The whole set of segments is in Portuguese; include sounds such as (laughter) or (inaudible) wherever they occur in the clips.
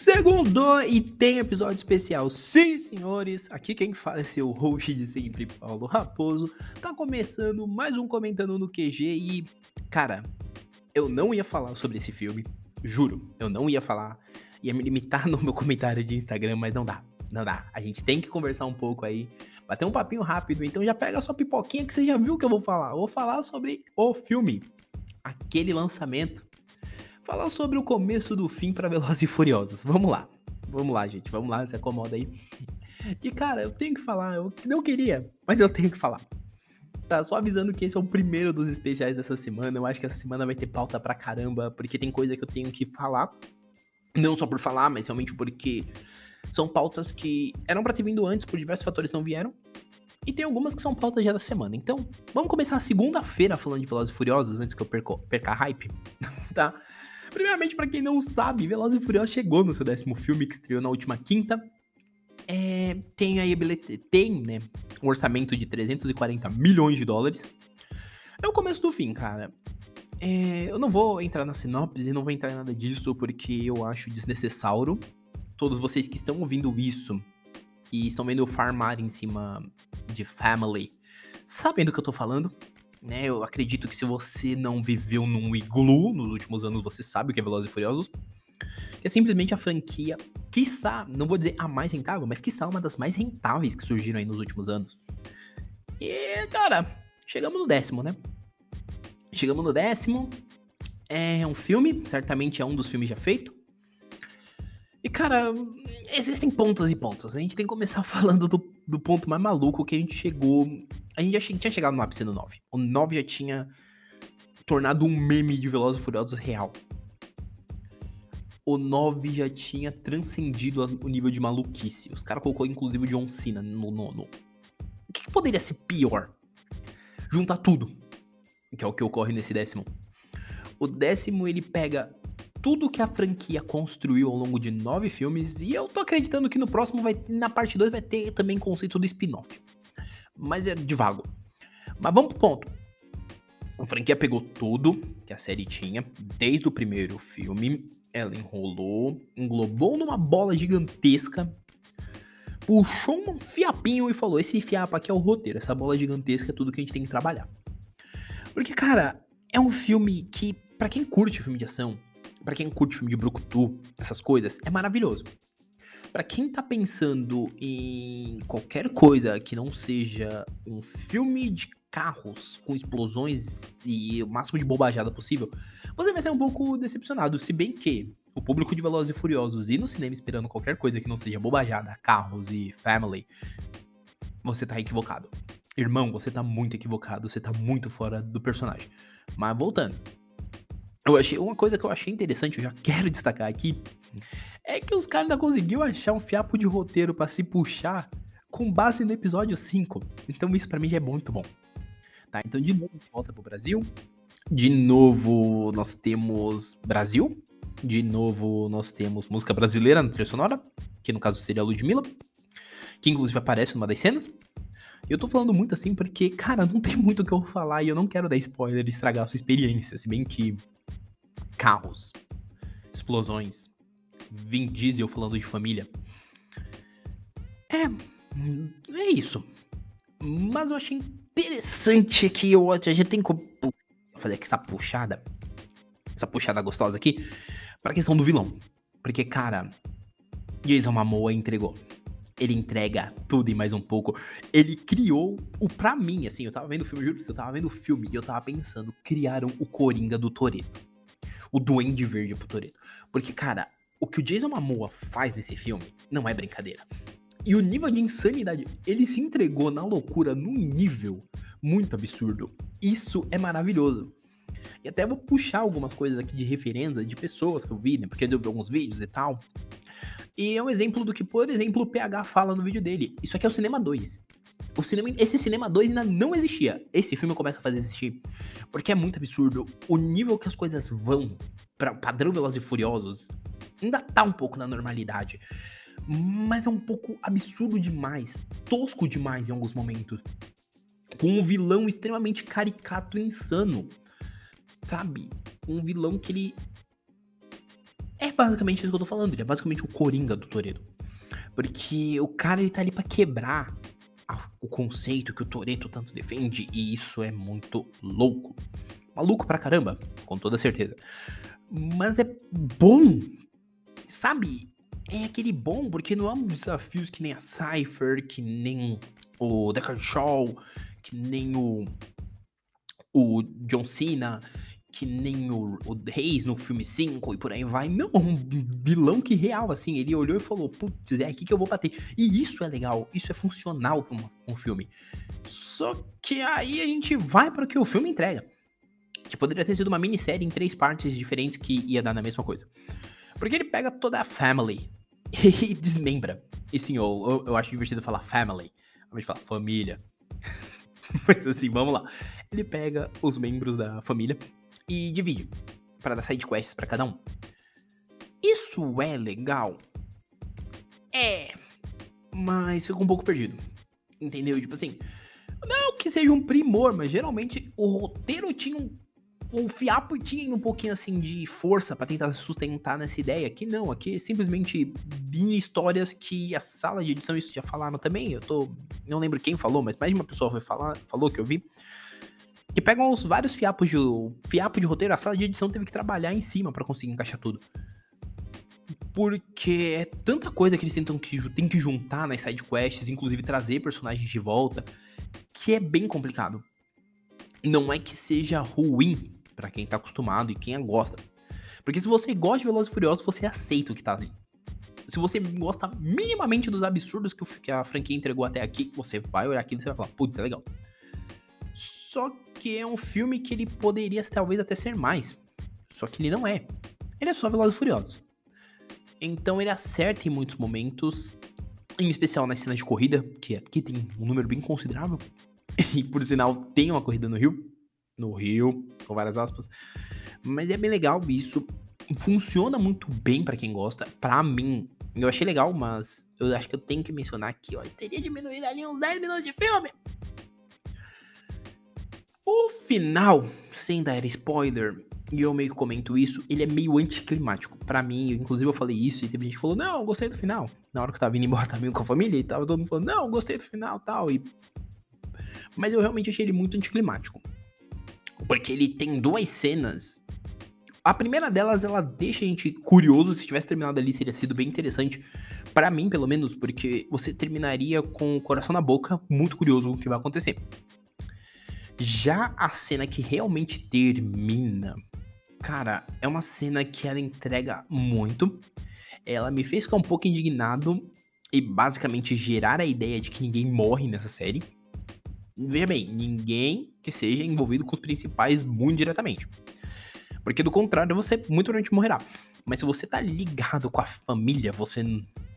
Segundo e tem episódio especial. Sim, senhores, aqui quem fala é seu host de sempre, Paulo Raposo. Tá começando mais um comentando no QG e, cara, eu não ia falar sobre esse filme, juro, eu não ia falar, ia me limitar (laughs) no meu comentário de Instagram, mas não dá. Não dá, a gente tem que conversar um pouco aí, bater um papinho rápido, então já pega a sua pipoquinha que você já viu o que eu vou falar. Eu vou falar sobre o filme, aquele lançamento falar sobre o começo do fim para Velozes e Furiosos. Vamos lá. Vamos lá, gente. Vamos lá, se acomoda aí. Que, cara, eu tenho que falar. Eu não queria, mas eu tenho que falar. Tá, só avisando que esse é o primeiro dos especiais dessa semana. Eu acho que essa semana vai ter pauta pra caramba, porque tem coisa que eu tenho que falar. Não só por falar, mas realmente porque são pautas que eram pra ter vindo antes, por diversos fatores não vieram. E tem algumas que são pautas já da semana. Então, vamos começar segunda-feira falando de Velozes e Furiosos, antes que eu perco, perca a hype, (laughs) tá? Primeiramente, para quem não sabe, Velozes e Furiosos chegou no seu décimo filme, que estreou na última quinta. É, tem aí tem, né, um orçamento de 340 milhões de dólares. É o começo do fim, cara. É, eu não vou entrar na sinopse, não vou entrar em nada disso, porque eu acho desnecessário. Todos vocês que estão ouvindo isso e estão vendo farmar em cima de Family, sabem do que eu tô falando né? Eu acredito que se você não viveu num iglu nos últimos anos, você sabe o que é Velozes e Furiosos. É simplesmente a franquia, quiçá, não vou dizer a mais rentável, mas quiçá uma das mais rentáveis que surgiram aí nos últimos anos. E, cara, chegamos no décimo, né? Chegamos no décimo. É um filme, certamente é um dos filmes já feito. E, cara, existem pontos e pontos. A gente tem que começar (laughs) falando do, do ponto mais maluco que a gente chegou a gente já tinha chegado no ápice no 9. O 9 já tinha tornado um meme de Velozes e Furiosos real. O 9 já tinha transcendido o nível de maluquice. Os caras colocou inclusive o John Cena no nono. O que, que poderia ser pior? Juntar tudo. Que é o que ocorre nesse décimo. O décimo ele pega tudo que a franquia construiu ao longo de nove filmes. E eu tô acreditando que no próximo vai na parte 2 vai ter também conceito do spin-off mas é de vago. Mas vamos pro ponto. A franquia pegou tudo que a série tinha, desde o primeiro filme, ela enrolou, englobou numa bola gigantesca, puxou um fiapinho e falou: esse fiapo aqui é o roteiro, essa bola gigantesca é tudo que a gente tem que trabalhar. Porque, cara, é um filme que, para quem curte filme de ação, para quem curte filme de brucutu, essas coisas, é maravilhoso. Para quem tá pensando em qualquer coisa que não seja um filme de carros com explosões e o máximo de bobajada possível, você vai ser um pouco decepcionado, se bem que o público de Velozes e Furiosos e no cinema esperando qualquer coisa que não seja bobajada, carros e family, você tá equivocado. Irmão, você tá muito equivocado, você tá muito fora do personagem. Mas voltando. Eu achei uma coisa que eu achei interessante, eu já quero destacar aqui, é que os caras ainda conseguiu achar um fiapo de roteiro para se puxar com base no episódio 5. Então isso para mim já é muito bom. Tá, então de novo volta pro Brasil. De novo nós temos Brasil. De novo nós temos música brasileira na trilha sonora, que no caso seria a Ludmilla, que inclusive aparece numa das cenas. Eu tô falando muito assim porque, cara, não tem muito o que eu falar e eu não quero dar spoiler e estragar a sua experiência, se bem que carros, explosões, Vin Diesel falando de família. É, é isso. Mas eu achei interessante que eu, a gente tem que fazer aqui essa puxada, essa puxada gostosa aqui, pra questão do vilão. Porque, cara, Jason Momoa entregou. Ele entrega tudo e mais um pouco. Ele criou o pra mim, assim, eu tava vendo o filme, juro eu tava vendo o filme e eu tava pensando, criaram o Coringa do Toreto. O Duende Verde pro Toreto. Porque, cara, o que o Jason Momoa faz nesse filme não é brincadeira. E o nível de insanidade, ele se entregou na loucura num nível muito absurdo. Isso é maravilhoso. E até vou puxar algumas coisas aqui de referência de pessoas que eu vi, né? Porque eu vi alguns vídeos e tal. E é um exemplo do que, por exemplo, o PH fala no vídeo dele. Isso aqui é o Cinema 2. O cinema, esse Cinema 2 ainda não existia. Esse filme começa a fazer existir. Porque é muito absurdo o nível que as coisas vão para padrão Velozes e Furiosos ainda tá um pouco na normalidade. Mas é um pouco absurdo demais, tosco demais em alguns momentos. Com um vilão extremamente caricato e insano. Sabe? Um vilão que ele. É basicamente isso que eu tô falando, ele é basicamente o Coringa do Toreto. Porque o cara ele tá ali pra quebrar o conceito que o Toreto tanto defende, e isso é muito louco. Maluco pra caramba, com toda certeza. Mas é bom, sabe? É aquele bom, porque não é um desafios que nem a Cypher, que nem o Deckard Shaw, que nem o, o John Cena, que nem o, o Reis no filme 5 e por aí vai. Não, um vilão que real, assim. Ele olhou e falou: Putz, é aqui que eu vou bater. E isso é legal, isso é funcional pra um filme. Só que aí a gente vai para o que o filme entrega. Que poderia ter sido uma minissérie em três partes diferentes que ia dar na mesma coisa. Porque ele pega toda a family (laughs) e desmembra. E sim, eu, eu, eu acho divertido falar family. A gente fala família. (laughs) Mas assim, vamos lá. Ele pega os membros da família e divide para dar side quests para cada um. Isso é legal? É, mas fica um pouco perdido. Entendeu? Tipo assim, não que seja um primor, mas geralmente o roteiro tinha um o Fiapo tinha um pouquinho assim de força para tentar sustentar nessa ideia. Aqui não, aqui simplesmente vinha histórias que a sala de edição isso já falaram também. Eu tô. Não lembro quem falou, mas mais de uma pessoa foi falar, falou que eu vi que pegam os vários fiapos de fiapo de roteiro, a sala de edição teve que trabalhar em cima para conseguir encaixar tudo. Porque é tanta coisa que eles tentam que tem que juntar nas side quests, inclusive trazer personagens de volta, que é bem complicado. Não é que seja ruim para quem tá acostumado e quem gosta. Porque se você gosta de Velozes e Furiosos, você aceita o que tá ali. Se você gosta minimamente dos absurdos que a franquia entregou até aqui, você vai olhar aquilo e você vai falar, putz, é legal. Só que é um filme que ele poderia talvez até ser mais. Só que ele não é. Ele é só Velozes e Furiosos. Então ele acerta em muitos momentos, em especial nas cenas de corrida, que aqui tem um número bem considerável. (laughs) E por sinal, tem uma corrida no Rio. No Rio, com várias aspas. Mas é bem legal isso. Funciona muito bem para quem gosta. Para mim, eu achei legal, mas eu acho que eu tenho que mencionar aqui, ó. teria diminuído ali uns 10 minutos de filme. O final, sem dar spoiler, e eu meio que comento isso, ele é meio anticlimático. para mim, inclusive eu falei isso e teve gente que falou, não, gostei do final. Na hora que eu tava indo embora (laughs) também com a família e tava todo mundo falando, não, gostei do final tal. E... Mas eu realmente achei ele muito anticlimático. Porque ele tem duas cenas. A primeira delas, ela deixa a gente curioso. Se tivesse terminado ali, teria sido bem interessante. para mim, pelo menos, porque você terminaria com o coração na boca, muito curioso o que vai acontecer. Já a cena que realmente termina, cara, é uma cena que ela entrega muito. Ela me fez ficar um pouco indignado e basicamente gerar a ideia de que ninguém morre nessa série. Veja bem, ninguém que seja envolvido com os principais muito diretamente. Porque do contrário, você muito provavelmente morrerá. Mas se você tá ligado com a família, você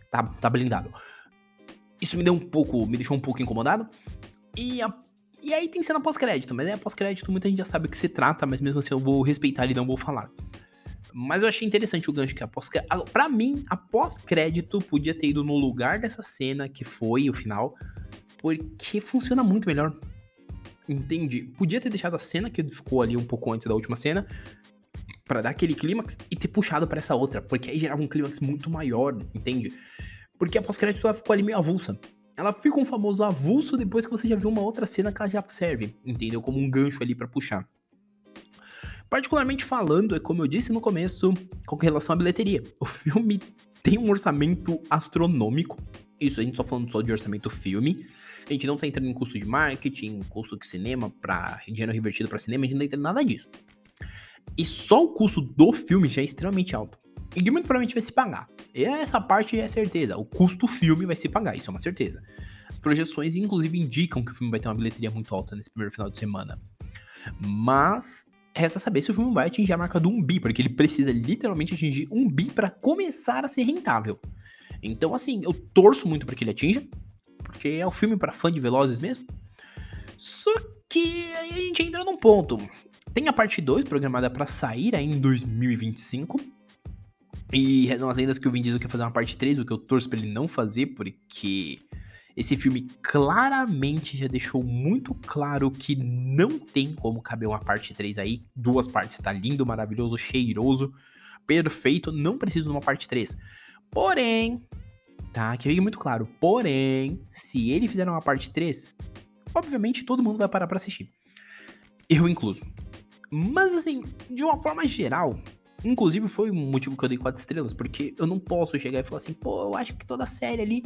tá, tá blindado. Isso me deu um pouco, me deixou um pouco incomodado. E a e aí tem cena pós-crédito, mas é pós-crédito, muita gente já sabe o que se trata, mas mesmo assim eu vou respeitar e não vou falar. Mas eu achei interessante o gancho que a pós-crédito. Pra mim, a pós-crédito podia ter ido no lugar dessa cena que foi o final, porque funciona muito melhor. Entende? Podia ter deixado a cena que ficou ali um pouco antes da última cena, para dar aquele clímax e ter puxado para essa outra, porque aí gerava um clímax muito maior, entende? Porque a pós-crédito ela ficou ali meio avulsa ela fica um famoso avulso depois que você já viu uma outra cena que ela já serve, entendeu? Como um gancho ali para puxar. Particularmente falando, é como eu disse no começo, com relação à bilheteria. O filme tem um orçamento astronômico. Isso a gente só falando só de orçamento filme. A gente não tá entrando em custo de marketing, custo de cinema para dinheiro revertido para cinema, a gente não tá entrando nada disso. E só o custo do filme já é extremamente alto. E muito provavelmente vai se pagar. Essa parte é certeza. O custo do filme vai se pagar, isso é uma certeza. As projeções, inclusive, indicam que o filme vai ter uma bilheteria muito alta nesse primeiro final de semana. Mas resta saber se o filme vai atingir a marca do 1 bi, porque ele precisa literalmente atingir 1 bi para começar a ser rentável. Então, assim, eu torço muito para que ele atinja, porque é um filme para fã de Velozes mesmo. Só que aí a gente entra num ponto. Tem a parte 2 programada para sair aí em 2025. E rezam as lendas que o Vin Diesel quer fazer uma parte 3, o que eu torço pra ele não fazer, porque esse filme claramente já deixou muito claro que não tem como caber uma parte 3 aí. Duas partes, tá lindo, maravilhoso, cheiroso. perfeito, não preciso de uma parte 3. Porém, tá? Que fique muito claro. Porém, se ele fizer uma parte 3, obviamente todo mundo vai parar para assistir. Eu incluso. Mas assim, de uma forma geral, inclusive foi um motivo que eu dei 4 estrelas, porque eu não posso chegar e falar assim, pô, eu acho que toda série ali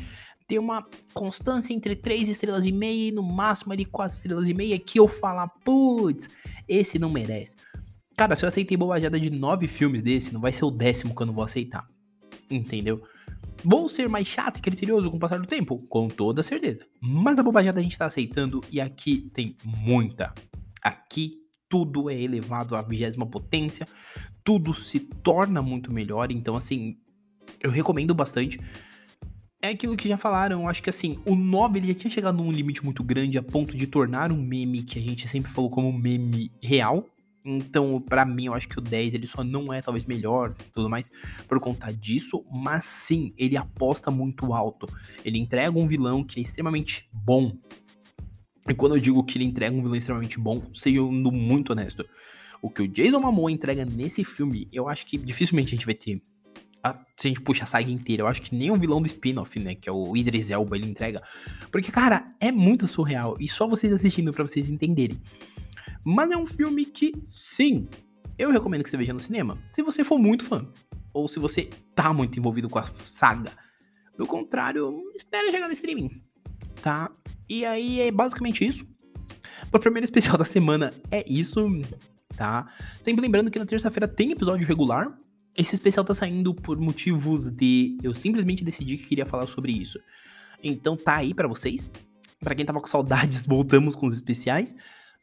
tem uma constância entre 3 estrelas e meia e no máximo ali 4 estrelas e meia que eu falar, putz, esse não merece. Cara, se eu aceitei bobajada de 9 filmes desse, não vai ser o décimo que eu não vou aceitar. Entendeu? Vou ser mais chato e criterioso com o passar do tempo? Com toda certeza. Mas a bobajada a gente tá aceitando e aqui tem muita. Aqui tudo é elevado à vigésima potência, tudo se torna muito melhor, então assim, eu recomendo bastante. É aquilo que já falaram, acho que assim, o 9 ele já tinha chegado num limite muito grande a ponto de tornar um meme que a gente sempre falou como meme real, então, para mim, eu acho que o 10 ele só não é talvez melhor e tudo mais por conta disso, mas sim, ele aposta muito alto. Ele entrega um vilão que é extremamente bom. E quando eu digo que ele entrega um vilão extremamente bom, sendo muito honesto, o que o Jason Momoa entrega nesse filme, eu acho que dificilmente a gente vai ter. A, se a gente puxa a saga inteira, eu acho que nem o vilão do spin-off, né, que é o Idris Elba, ele entrega. Porque, cara, é muito surreal. E só vocês assistindo para vocês entenderem. Mas é um filme que, sim, eu recomendo que você veja no cinema, se você for muito fã. Ou se você tá muito envolvido com a saga. Do contrário, espera chegar no streaming. Tá? E aí é basicamente isso. O primeiro especial (laughs) da semana é isso, tá? Sempre lembrando que na terça-feira tem episódio regular. Esse especial tá saindo por motivos de eu simplesmente decidi que queria falar sobre isso. Então tá aí para vocês. Para quem tava com saudades, (laughs) voltamos com os especiais.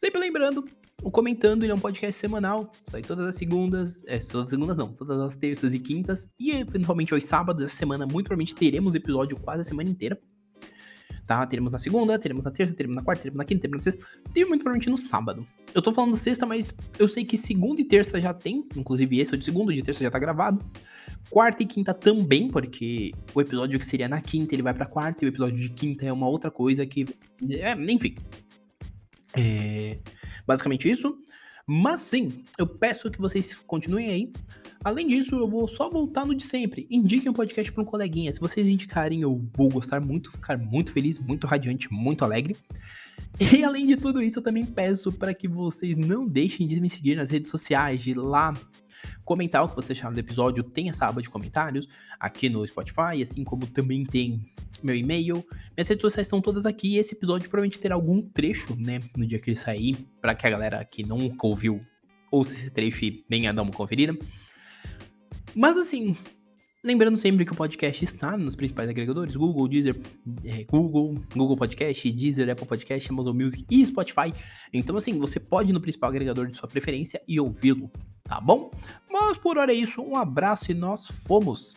Sempre lembrando, o Comentando ele é um podcast semanal, sai todas as segundas, é, todas as segundas não, todas as terças e quintas, e eventualmente aos sábados, essa semana muito provavelmente teremos episódio quase a semana inteira. Tá? Teremos na segunda, teremos na terça, teremos na quarta, teremos na quinta, teremos na sexta, e muito provavelmente no sábado. Eu tô falando sexta, mas eu sei que segunda e terça já tem, inclusive esse é o de segunda, o de terça já tá gravado. Quarta e quinta também, porque o episódio que seria na quinta ele vai pra quarta, e o episódio de quinta é uma outra coisa que. É, enfim, é basicamente isso. Mas sim, eu peço que vocês continuem aí. Além disso, eu vou só voltar no de sempre. Indiquem o podcast para um coleguinha. Se vocês indicarem, eu vou gostar muito, ficar muito feliz, muito radiante, muito alegre. E (laughs) além de tudo isso, eu também peço para que vocês não deixem de me seguir nas redes sociais, de lá comentar o que vocês acharam do episódio. Tem essa aba de comentários aqui no Spotify, assim como também tem meu e-mail. Minhas redes sociais estão todas aqui. Esse episódio provavelmente terá algum trecho, né, no dia que ele sair, para que a galera que nunca ouviu ouça esse trecho e venha dar uma conferida. Mas assim, Lembrando sempre que o podcast está nos principais agregadores: Google, Deezer, é, Google, Google Podcast, Deezer, Apple Podcast, Amazon Music e Spotify. Então, assim, você pode ir no principal agregador de sua preferência e ouvi-lo, tá bom? Mas por hora é isso, um abraço e nós fomos!